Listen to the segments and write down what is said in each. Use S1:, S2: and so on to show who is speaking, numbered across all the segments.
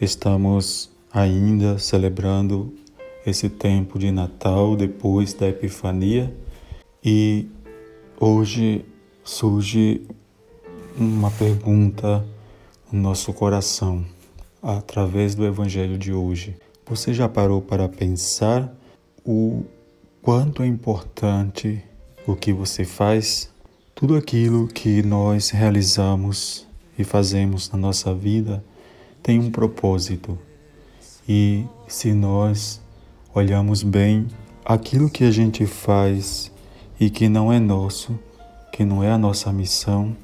S1: estamos ainda celebrando esse tempo de Natal depois da Epifania e hoje surge uma pergunta no nosso coração através do Evangelho de hoje. Você já parou para pensar o quanto é importante o que você faz? Tudo aquilo que nós realizamos e fazemos na nossa vida tem um propósito. E se nós olhamos bem aquilo que a gente faz e que não é nosso, que não é a nossa missão,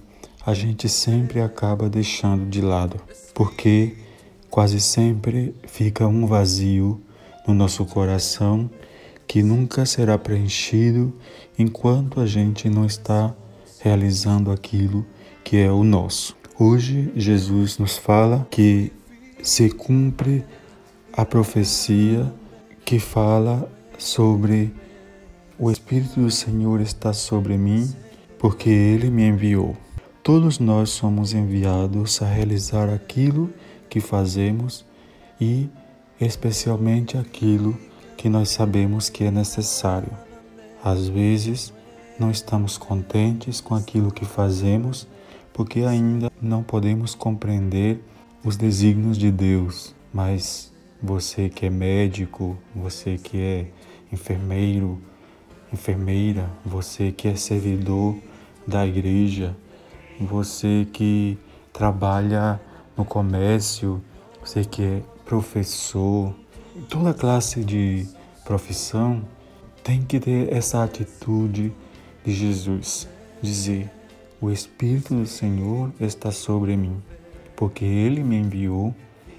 S1: a gente sempre acaba deixando de lado, porque quase sempre fica um vazio no nosso coração que nunca será preenchido enquanto a gente não está realizando aquilo que é o nosso. Hoje, Jesus nos fala que se cumpre a profecia que fala sobre o Espírito do Senhor está sobre mim, porque ele me enviou. Todos nós somos enviados a realizar aquilo que fazemos e, especialmente, aquilo que nós sabemos que é necessário. Às vezes, não estamos contentes com aquilo que fazemos porque ainda não podemos compreender os desígnios de Deus, mas você que é médico, você que é enfermeiro, enfermeira, você que é servidor da igreja, você que trabalha no comércio, você que é professor, toda classe de profissão tem que ter essa atitude de Jesus, dizer: O Espírito do Senhor está sobre mim, porque Ele me enviou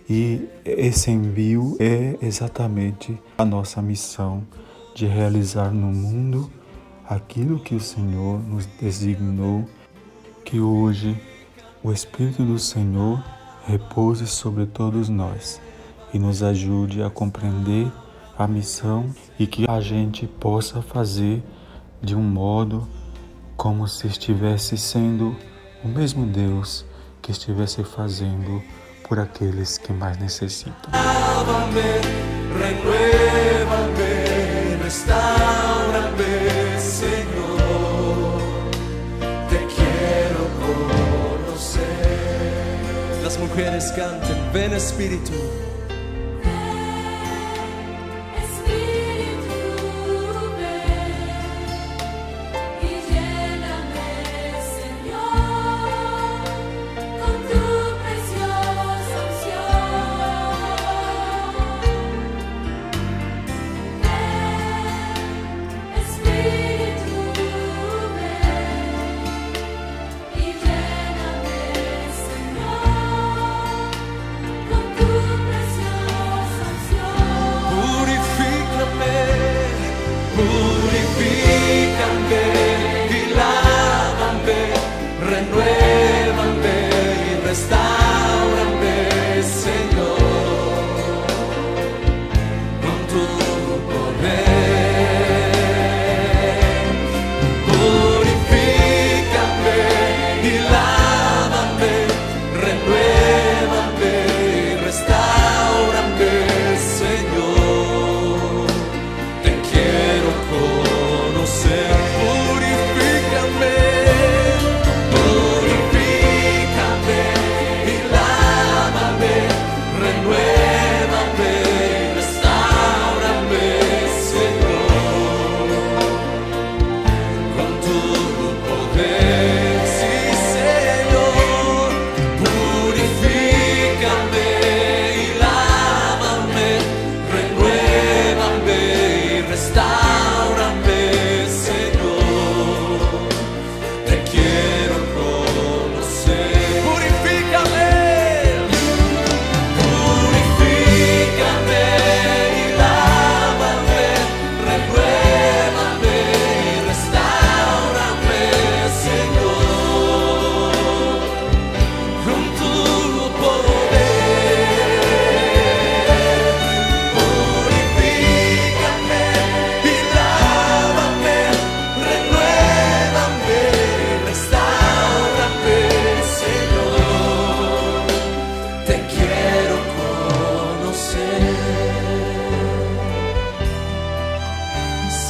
S1: e esse envio é exatamente a nossa missão de realizar no mundo aquilo que o Senhor nos designou, que hoje o Espírito do Senhor repouse sobre todos nós e nos ajude a compreender a missão e que a gente possa fazer de um modo como se estivesse sendo o mesmo Deus que estivesse fazendo por aqueles que mais necessitam.
S2: Las mujeres canten, ven Espíritu.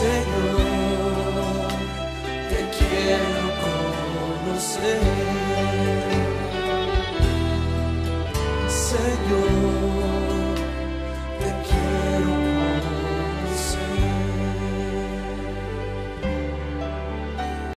S2: Señor, te quiero conocer. Señor.